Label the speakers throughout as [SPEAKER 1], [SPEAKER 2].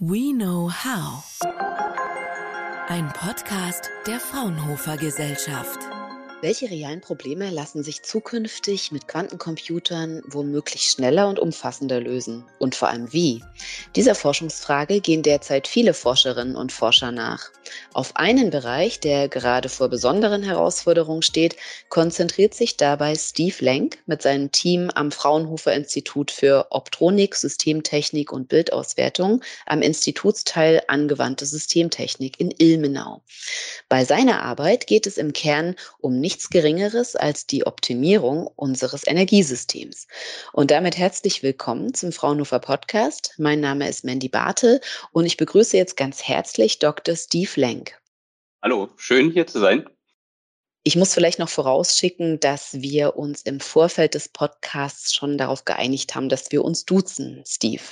[SPEAKER 1] We Know How. Ein Podcast der Fraunhofer Gesellschaft.
[SPEAKER 2] Welche realen Probleme lassen sich zukünftig mit Quantencomputern womöglich schneller und umfassender lösen? Und vor allem wie? Dieser Forschungsfrage gehen derzeit viele Forscherinnen und Forscher nach. Auf einen Bereich, der gerade vor besonderen Herausforderungen steht, konzentriert sich dabei Steve Lenk mit seinem Team am Fraunhofer Institut für Optronik, Systemtechnik und Bildauswertung am Institutsteil Angewandte Systemtechnik in Ilmenau. Bei seiner Arbeit geht es im Kern um nichts Geringeres als die Optimierung unseres Energiesystems. Und damit herzlich willkommen zum Fraunhofer Podcast. Mein Name ist Mandy Bartel und ich begrüße jetzt ganz herzlich Dr. Steve Lenk.
[SPEAKER 3] Hallo, schön hier zu sein.
[SPEAKER 2] Ich muss vielleicht noch vorausschicken, dass wir uns im Vorfeld des Podcasts schon darauf geeinigt haben, dass wir uns duzen, Steve.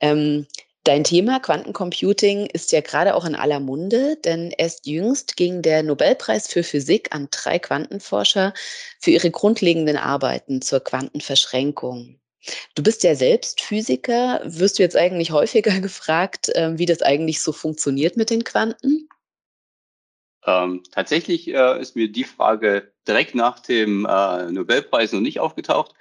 [SPEAKER 2] Ähm, Dein Thema Quantencomputing ist ja gerade auch in aller Munde, denn erst jüngst ging der Nobelpreis für Physik an drei Quantenforscher für ihre grundlegenden Arbeiten zur Quantenverschränkung. Du bist ja selbst Physiker. Wirst du jetzt eigentlich häufiger gefragt, ähm, wie das eigentlich so funktioniert mit den Quanten?
[SPEAKER 3] Ähm, tatsächlich äh, ist mir die Frage direkt nach dem äh, Nobelpreis noch nicht aufgetaucht,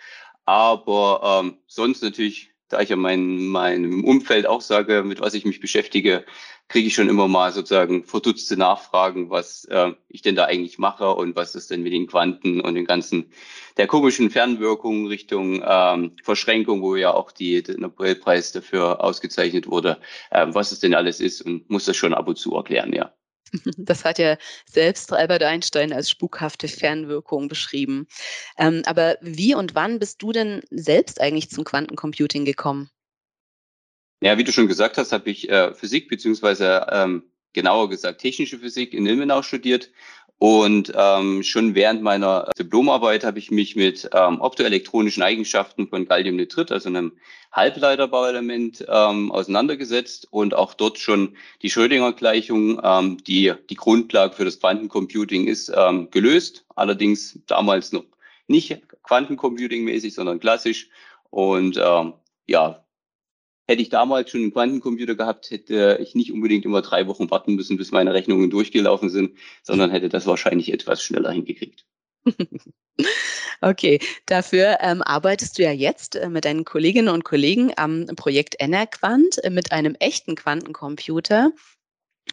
[SPEAKER 3] aber ähm, sonst natürlich da ich ja mein, meinem Umfeld auch sage, mit was ich mich beschäftige, kriege ich schon immer mal sozusagen verdutzte Nachfragen, was äh, ich denn da eigentlich mache und was ist denn mit den Quanten und den ganzen, der komischen Fernwirkung Richtung ähm, Verschränkung, wo ja auch die, der Nobelpreis dafür ausgezeichnet wurde, äh, was es denn alles ist und muss das schon ab und zu erklären, ja.
[SPEAKER 2] Das hat ja selbst Albert Einstein als spukhafte Fernwirkung beschrieben. Ähm, aber wie und wann bist du denn selbst eigentlich zum Quantencomputing gekommen?
[SPEAKER 3] Ja, wie du schon gesagt hast, habe ich äh, Physik beziehungsweise ähm, genauer gesagt technische Physik in Ilmenau studiert und ähm, schon während meiner Diplomarbeit habe ich mich mit ähm, optoelektronischen Eigenschaften von Galliumnitrid, also einem Halbleiterbauelement, ähm, auseinandergesetzt und auch dort schon die Schrödinger-Gleichung, ähm, die die Grundlage für das Quantencomputing ist, ähm, gelöst. Allerdings damals noch nicht Quantencomputing-mäßig, sondern klassisch. Und ähm, ja, Hätte ich damals schon einen Quantencomputer gehabt, hätte ich nicht unbedingt immer drei Wochen warten müssen, bis meine Rechnungen durchgelaufen sind, sondern hätte das wahrscheinlich etwas schneller hingekriegt.
[SPEAKER 2] Okay, dafür ähm, arbeitest du ja jetzt äh, mit deinen Kolleginnen und Kollegen am Projekt Enerquant äh, mit einem echten Quantencomputer.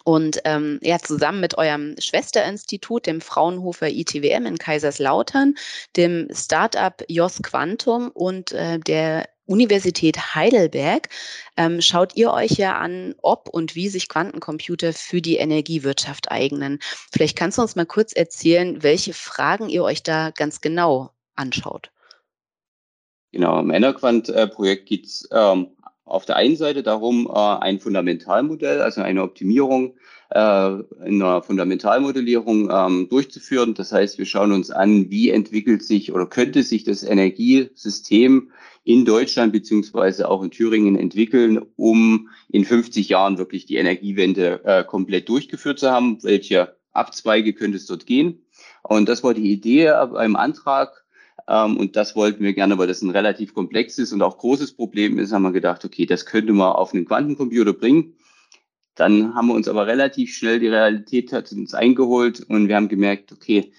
[SPEAKER 2] Und ähm, ja, zusammen mit eurem Schwesterinstitut, dem Fraunhofer ITWM in Kaiserslautern, dem Startup JOS Quantum und äh, der Universität Heidelberg ähm, schaut ihr euch ja an, ob und wie sich Quantencomputer für die Energiewirtschaft eignen. Vielleicht kannst du uns mal kurz erzählen, welche Fragen ihr euch da ganz genau anschaut.
[SPEAKER 3] Genau, im Enerquant-Projekt geht es ähm, auf der einen Seite darum, äh, ein Fundamentalmodell, also eine Optimierung äh, in einer Fundamentalmodellierung ähm, durchzuführen. Das heißt, wir schauen uns an, wie entwickelt sich oder könnte sich das Energiesystem in Deutschland beziehungsweise auch in Thüringen entwickeln, um in 50 Jahren wirklich die Energiewende äh, komplett durchgeführt zu haben. Welche Abzweige könnte es dort gehen? Und das war die Idee beim Antrag. Ähm, und das wollten wir gerne, weil das ein relativ komplexes und auch großes Problem ist, haben wir gedacht, okay, das könnte man auf einen Quantencomputer bringen. Dann haben wir uns aber relativ schnell die Realität hat uns eingeholt und wir haben gemerkt, okay,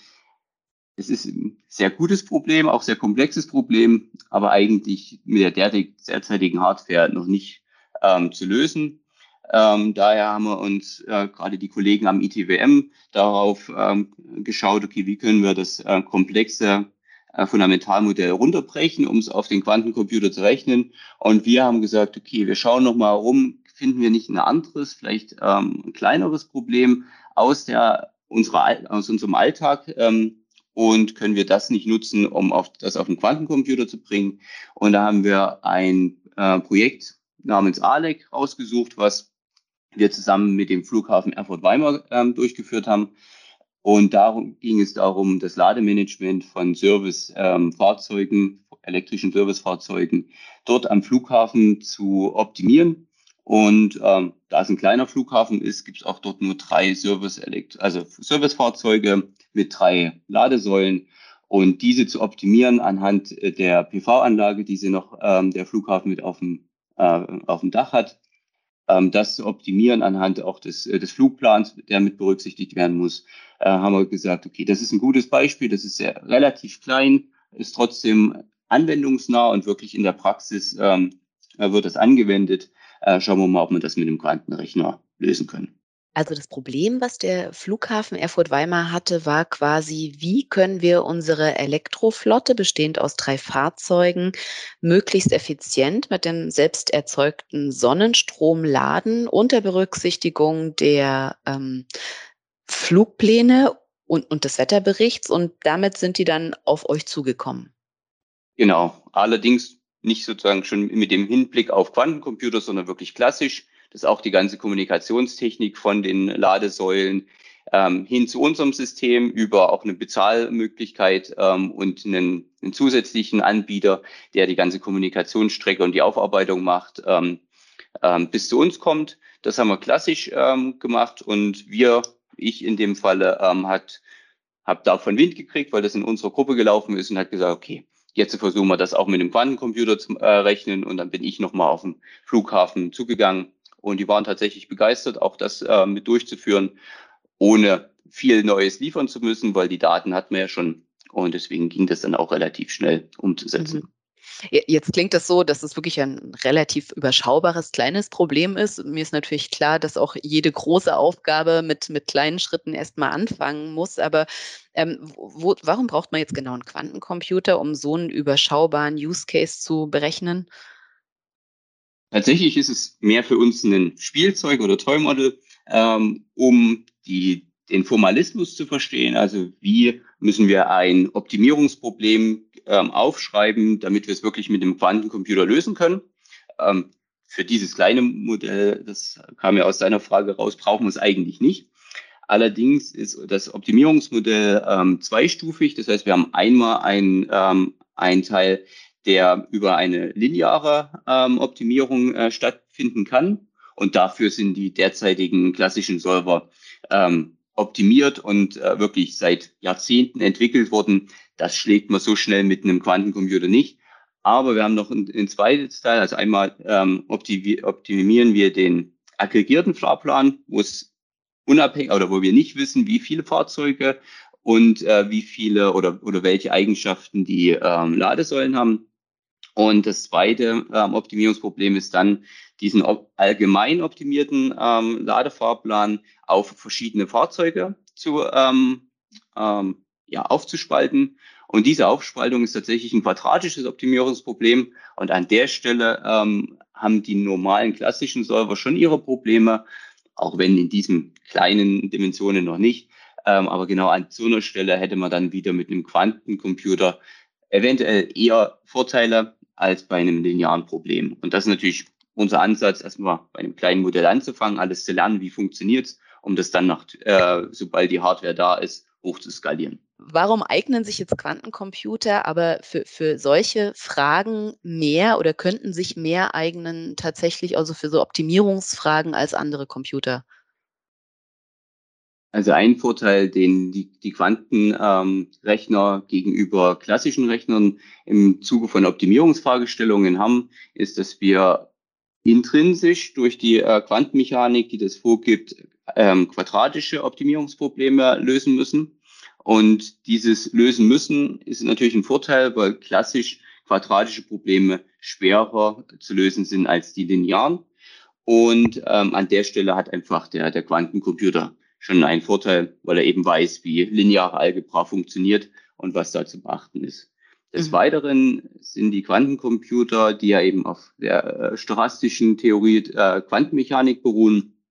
[SPEAKER 3] es ist ein sehr gutes Problem, auch sehr komplexes Problem, aber eigentlich mit der derzeitigen Hardware noch nicht ähm, zu lösen. Ähm, daher haben wir uns äh, gerade die Kollegen am ITWM darauf ähm, geschaut, okay, wie können wir das äh, komplexe äh, Fundamentalmodell runterbrechen, um es auf den Quantencomputer zu rechnen. Und wir haben gesagt, okay, wir schauen noch mal rum, finden wir nicht ein anderes, vielleicht ähm, ein kleineres Problem aus der unserer aus unserem Alltag, ähm, und können wir das nicht nutzen, um auf, das auf den Quantencomputer zu bringen. Und da haben wir ein äh, Projekt namens ALEC rausgesucht, was wir zusammen mit dem Flughafen Erfurt-Weimar ähm, durchgeführt haben. Und darum ging es darum, das Lademanagement von Servicefahrzeugen, ähm, elektrischen Servicefahrzeugen dort am Flughafen zu optimieren. Und ähm, da es ein kleiner Flughafen ist, gibt es auch dort nur drei Service also Servicefahrzeuge mit drei Ladesäulen. Und diese zu optimieren anhand äh, der PV-Anlage, die sie noch ähm, der Flughafen mit auf dem, äh, auf dem Dach hat, ähm, das zu optimieren anhand auch des, äh, des Flugplans, der mit berücksichtigt werden muss, äh, haben wir gesagt, okay, das ist ein gutes Beispiel, das ist sehr relativ klein, ist trotzdem anwendungsnah und wirklich in der Praxis ähm, wird das angewendet. Äh, schauen wir mal, ob wir das mit einem Quantenrechner lösen können.
[SPEAKER 2] Also das Problem, was der Flughafen Erfurt-Weimar hatte, war quasi, wie können wir unsere Elektroflotte, bestehend aus drei Fahrzeugen, möglichst effizient mit dem selbst erzeugten Sonnenstrom laden, unter Berücksichtigung der ähm, Flugpläne und, und des Wetterberichts. Und damit sind die dann auf euch zugekommen.
[SPEAKER 3] Genau. Allerdings nicht sozusagen schon mit dem Hinblick auf Quantencomputer, sondern wirklich klassisch dass auch die ganze Kommunikationstechnik von den Ladesäulen ähm, hin zu unserem System über auch eine Bezahlmöglichkeit ähm, und einen, einen, zusätzlichen Anbieter, der die ganze Kommunikationsstrecke und die Aufarbeitung macht, ähm, ähm, bis zu uns kommt. Das haben wir klassisch ähm, gemacht und wir, ich in dem Falle, ähm, hat habe davon Wind gekriegt, weil das in unserer Gruppe gelaufen ist und hat gesagt, okay, jetzt versuchen wir das auch mit dem Quantencomputer zu äh, rechnen und dann bin ich nochmal auf den Flughafen zugegangen und die waren tatsächlich begeistert, auch das äh, mit durchzuführen, ohne viel Neues liefern zu müssen, weil die Daten hatten wir ja schon. Und deswegen ging das dann auch relativ schnell umzusetzen. Mhm.
[SPEAKER 2] Jetzt klingt das so, dass es wirklich ein relativ überschaubares, kleines Problem ist. Mir ist natürlich klar, dass auch jede große Aufgabe mit, mit kleinen Schritten erstmal anfangen muss. Aber ähm, wo, warum braucht man jetzt genau einen Quantencomputer, um so einen überschaubaren Use Case zu berechnen?
[SPEAKER 3] Tatsächlich ist es mehr für uns ein Spielzeug oder Toy-Model, ähm, um die, den Formalismus zu verstehen. Also wie müssen wir ein Optimierungsproblem ähm, aufschreiben, damit wir es wirklich mit dem Quantencomputer lösen können. Ähm, für dieses kleine Modell, das kam ja aus deiner Frage raus, brauchen wir es eigentlich nicht. Allerdings ist das Optimierungsmodell ähm, zweistufig. Das heißt, wir haben einmal ein, ähm, ein Teil, der über eine lineare ähm, Optimierung äh, stattfinden kann. Und dafür sind die derzeitigen klassischen Solver ähm, optimiert und äh, wirklich seit Jahrzehnten entwickelt worden. Das schlägt man so schnell mit einem Quantencomputer nicht. Aber wir haben noch ein, ein zweites Teil. Also einmal ähm, optimieren wir den aggregierten Fahrplan, wo es unabhängig oder wo wir nicht wissen, wie viele Fahrzeuge und äh, wie viele oder, oder welche Eigenschaften die ähm, Ladesäulen haben. Und das zweite ähm, Optimierungsproblem ist dann, diesen op allgemein optimierten ähm, Ladefahrplan auf verschiedene Fahrzeuge zu ähm, ähm, ja, aufzuspalten. Und diese Aufspaltung ist tatsächlich ein quadratisches Optimierungsproblem. Und an der Stelle ähm, haben die normalen klassischen Solver schon ihre Probleme, auch wenn in diesen kleinen Dimensionen noch nicht. Ähm, aber genau an so einer Stelle hätte man dann wieder mit einem Quantencomputer eventuell eher Vorteile, als bei einem linearen Problem. Und das ist natürlich unser Ansatz, erstmal bei einem kleinen Modell anzufangen, alles zu lernen, wie funktioniert's, um das dann nach, äh, sobald die Hardware da ist, hoch zu skalieren.
[SPEAKER 2] Warum eignen sich jetzt Quantencomputer aber für, für solche Fragen mehr oder könnten sich mehr eignen tatsächlich also für so Optimierungsfragen als andere Computer?
[SPEAKER 3] Also ein Vorteil, den die, die Quantenrechner ähm, gegenüber klassischen Rechnern im Zuge von Optimierungsfragestellungen haben, ist, dass wir intrinsisch durch die äh, Quantenmechanik, die das vorgibt, ähm, quadratische Optimierungsprobleme lösen müssen. Und dieses lösen müssen ist natürlich ein Vorteil, weil klassisch quadratische Probleme schwerer zu lösen sind als die linearen. Und ähm, an der Stelle hat einfach der, der Quantencomputer schon ein Vorteil, weil er eben weiß, wie lineare Algebra funktioniert und was da zu beachten ist. Des mhm. Weiteren sind die Quantencomputer, die ja eben auf der äh, stochastischen Theorie äh, Quantenmechanik beruhen,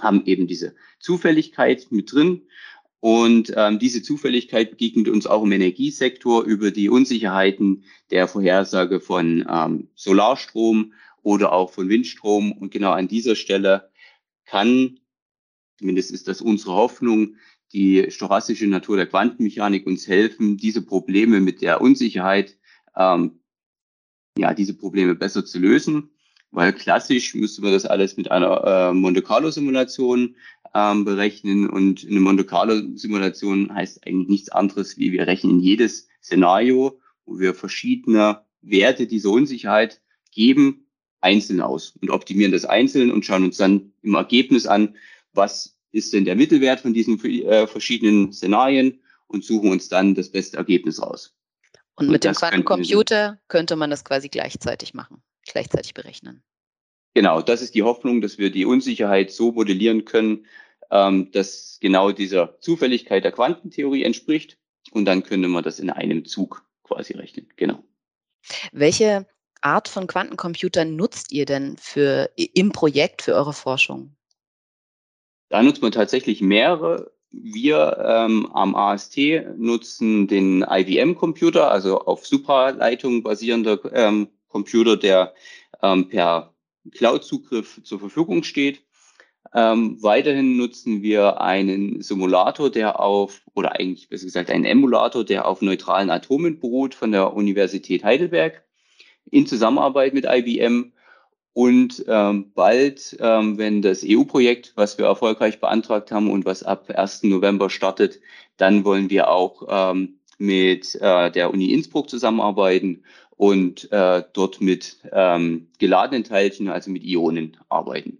[SPEAKER 3] haben eben diese Zufälligkeit mit drin. Und ähm, diese Zufälligkeit begegnet uns auch im Energiesektor über die Unsicherheiten der Vorhersage von ähm, Solarstrom oder auch von Windstrom. Und genau an dieser Stelle kann zumindest ist das unsere Hoffnung, die stochastische Natur der Quantenmechanik uns helfen, diese Probleme mit der Unsicherheit, ähm, ja, diese Probleme besser zu lösen. Weil klassisch müsste man das alles mit einer äh, Monte Carlo Simulation ähm, berechnen und eine Monte Carlo Simulation heißt eigentlich nichts anderes, wie wir rechnen jedes Szenario, wo wir verschiedene Werte dieser Unsicherheit geben einzeln aus und optimieren das einzeln und schauen uns dann im Ergebnis an, was ist denn der Mittelwert von diesen äh, verschiedenen Szenarien und suchen uns dann das beste Ergebnis raus.
[SPEAKER 2] Und, und mit dem Quantencomputer könnte man das quasi gleichzeitig machen, gleichzeitig berechnen.
[SPEAKER 3] Genau, das ist die Hoffnung, dass wir die Unsicherheit so modellieren können, ähm, dass genau dieser Zufälligkeit der Quantentheorie entspricht. Und dann könnte man das in einem Zug quasi rechnen. Genau.
[SPEAKER 2] Welche Art von Quantencomputern nutzt ihr denn für, im Projekt für eure Forschung?
[SPEAKER 3] Da nutzt man tatsächlich mehrere. Wir ähm, am AST nutzen den IBM-Computer, also auf Supraleitung basierender ähm, Computer, der ähm, per Cloud-Zugriff zur Verfügung steht. Ähm, weiterhin nutzen wir einen Simulator, der auf, oder eigentlich besser gesagt einen Emulator, der auf neutralen Atomen beruht von der Universität Heidelberg in Zusammenarbeit mit IBM. Und ähm, bald, ähm, wenn das EU-Projekt, was wir erfolgreich beantragt haben und was ab 1. November startet, dann wollen wir auch ähm, mit äh, der Uni Innsbruck zusammenarbeiten und äh, dort mit ähm, geladenen Teilchen, also mit Ionen, arbeiten.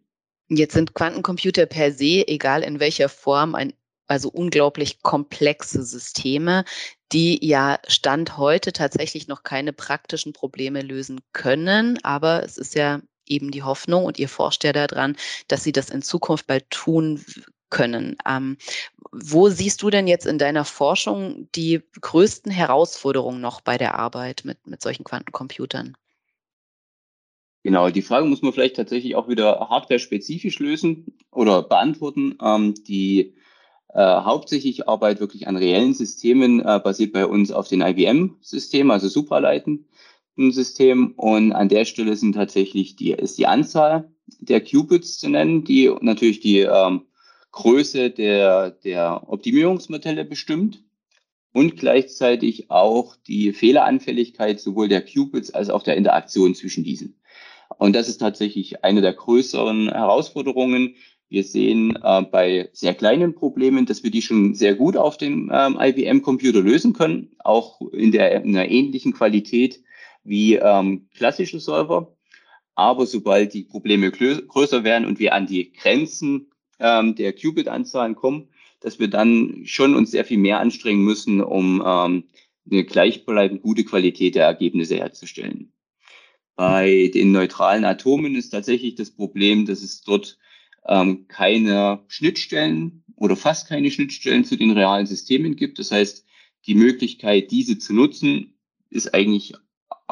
[SPEAKER 2] Jetzt sind Quantencomputer per se, egal in welcher Form, ein, also unglaublich komplexe Systeme, die ja Stand heute tatsächlich noch keine praktischen Probleme lösen können. Aber es ist ja eben die Hoffnung und ihr forscht ja daran, dass sie das in Zukunft bald tun können. Ähm, wo siehst du denn jetzt in deiner Forschung die größten Herausforderungen noch bei der Arbeit mit, mit solchen Quantencomputern?
[SPEAKER 3] Genau, die Frage muss man vielleicht tatsächlich auch wieder hardware-spezifisch lösen oder beantworten. Ähm, die äh, hauptsächlich Arbeit wirklich an reellen Systemen äh, basiert bei uns auf den IBM-Systemen, also supraleitenden System. Und an der Stelle sind tatsächlich die, ist die Anzahl der Qubits zu nennen, die natürlich die ähm, Größe der, der Optimierungsmodelle bestimmt und gleichzeitig auch die Fehleranfälligkeit sowohl der Qubits als auch der Interaktion zwischen diesen. Und das ist tatsächlich eine der größeren Herausforderungen. Wir sehen äh, bei sehr kleinen Problemen, dass wir die schon sehr gut auf dem ähm, IBM-Computer lösen können, auch in, der, in einer ähnlichen Qualität wie ähm, klassische Server. Aber sobald die Probleme größer werden und wir an die Grenzen ähm, der Qubit-Anzahlen kommen, dass wir dann schon uns sehr viel mehr anstrengen müssen, um ähm, eine gleichbleibend gute Qualität der Ergebnisse herzustellen. Bei den neutralen Atomen ist tatsächlich das Problem, dass es dort ähm, keine Schnittstellen oder fast keine Schnittstellen zu den realen Systemen gibt. Das heißt, die Möglichkeit, diese zu nutzen, ist eigentlich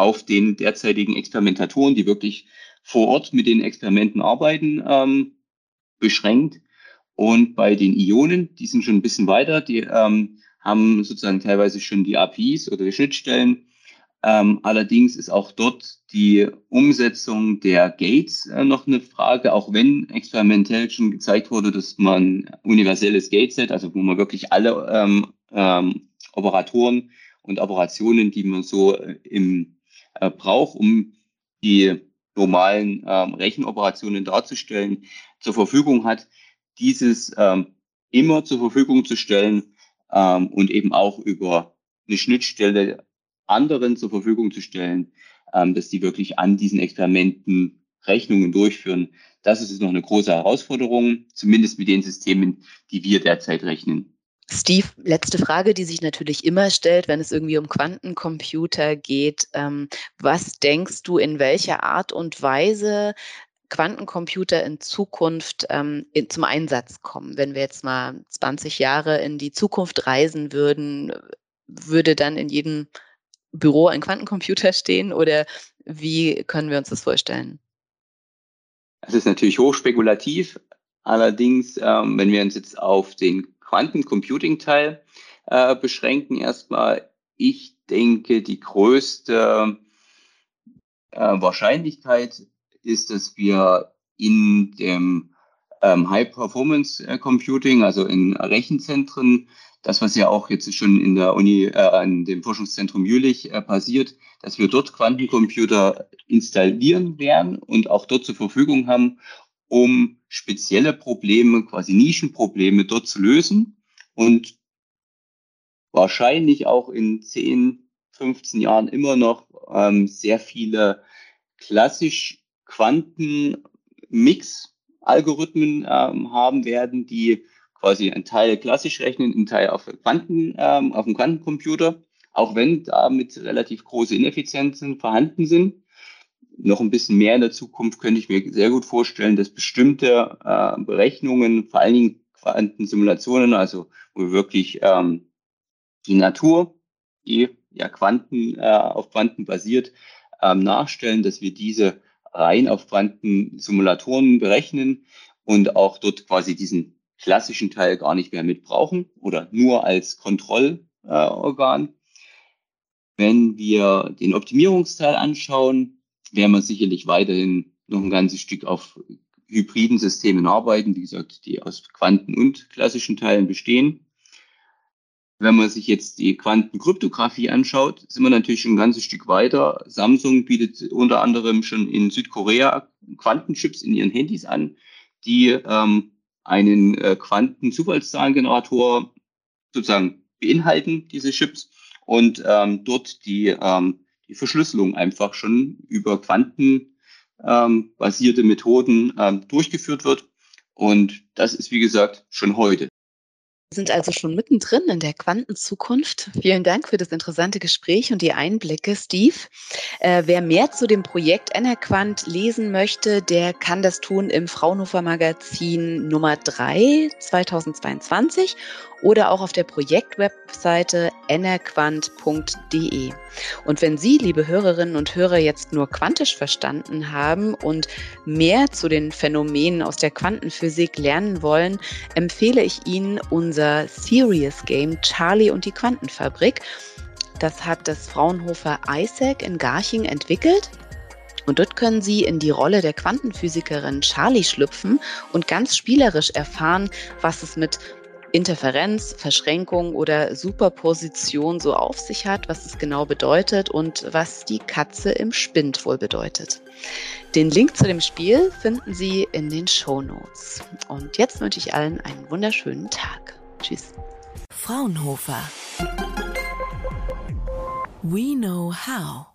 [SPEAKER 3] auf den derzeitigen Experimentatoren, die wirklich vor Ort mit den Experimenten arbeiten, ähm, beschränkt. Und bei den Ionen, die sind schon ein bisschen weiter, die ähm, haben sozusagen teilweise schon die APIs oder die Schnittstellen. Ähm, allerdings ist auch dort die Umsetzung der Gates äh, noch eine Frage, auch wenn experimentell schon gezeigt wurde, dass man universelles Gateset, also wo man wirklich alle ähm, ähm, Operatoren und Operationen, die man so äh, im äh, braucht, um die normalen ähm, Rechenoperationen darzustellen, zur Verfügung hat, dieses ähm, immer zur Verfügung zu stellen ähm, und eben auch über eine Schnittstelle anderen zur Verfügung zu stellen, ähm, dass die wirklich an diesen Experimenten Rechnungen durchführen. Das ist noch eine große Herausforderung, zumindest mit den Systemen, die wir derzeit rechnen.
[SPEAKER 2] Steve, letzte Frage, die sich natürlich immer stellt, wenn es irgendwie um Quantencomputer geht. Ähm, was denkst du, in welcher Art und Weise Quantencomputer in Zukunft ähm, in, zum Einsatz kommen? Wenn wir jetzt mal 20 Jahre in die Zukunft reisen würden, würde dann in jedem Büro ein Quantencomputer stehen oder wie können wir uns das vorstellen?
[SPEAKER 3] Das ist natürlich hochspekulativ. Allerdings, ähm, wenn wir uns jetzt auf den Quantencomputing-Teil äh, beschränken, erstmal, ich denke, die größte äh, Wahrscheinlichkeit ist, dass wir in dem ähm, High-Performance-Computing, also in Rechenzentren, das, was ja auch jetzt schon in der Uni, äh, an dem Forschungszentrum Jülich äh, passiert, dass wir dort Quantencomputer installieren werden und auch dort zur Verfügung haben, um spezielle Probleme, quasi Nischenprobleme dort zu lösen und wahrscheinlich auch in 10, 15 Jahren immer noch ähm, sehr viele klassisch Quantenmix-Algorithmen ähm, haben werden, die quasi einen Teil klassisch rechnen, einen Teil auf Quanten, ähm, auf dem Quantencomputer, auch wenn damit relativ große Ineffizienzen vorhanden sind. Noch ein bisschen mehr in der Zukunft könnte ich mir sehr gut vorstellen, dass bestimmte äh, Berechnungen, vor allen Dingen Quantensimulationen, also wo wir wirklich ähm, die Natur, die ja Quanten äh, auf Quanten basiert, ähm, nachstellen, dass wir diese rein auf Quantensimulatoren berechnen und auch dort quasi diesen klassischen Teil gar nicht mehr mit brauchen oder nur als Kontrollorgan. Äh, Wenn wir den Optimierungsteil anschauen, werden wir sicherlich weiterhin noch ein ganzes Stück auf hybriden Systemen arbeiten, wie gesagt, die aus Quanten- und klassischen Teilen bestehen. Wenn man sich jetzt die Quantenkryptographie anschaut, sind wir natürlich schon ein ganzes Stück weiter. Samsung bietet unter anderem schon in Südkorea Quantenchips in ihren Handys an, die ähm, einen äh, Quantenzufallszahlengenerator sozusagen beinhalten, diese Chips, und ähm, dort die, ähm, die Verschlüsselung einfach schon über quantenbasierte ähm, Methoden ähm, durchgeführt wird. Und das ist, wie gesagt, schon heute.
[SPEAKER 2] Wir sind also schon mittendrin in der Quantenzukunft. Vielen Dank für das interessante Gespräch und die Einblicke, Steve. Äh, wer mehr zu dem Projekt Enerquant lesen möchte, der kann das tun im Fraunhofer Magazin Nummer 3 2022 oder auch auf der Projektwebseite enerquant.de. Und wenn Sie, liebe Hörerinnen und Hörer, jetzt nur quantisch verstanden haben und mehr zu den Phänomenen aus der Quantenphysik lernen wollen, empfehle ich Ihnen unser Serious Game Charlie und die Quantenfabrik. Das hat das Fraunhofer ISAC in Garching entwickelt. Und dort können Sie in die Rolle der Quantenphysikerin Charlie schlüpfen und ganz spielerisch erfahren, was es mit Interferenz, Verschränkung oder Superposition so auf sich hat, was es genau bedeutet und was die Katze im Spind wohl bedeutet. Den Link zu dem Spiel finden Sie in den Show Notes. Und jetzt wünsche ich allen einen wunderschönen Tag. Tschüss.
[SPEAKER 1] Fraunhofer. We know how.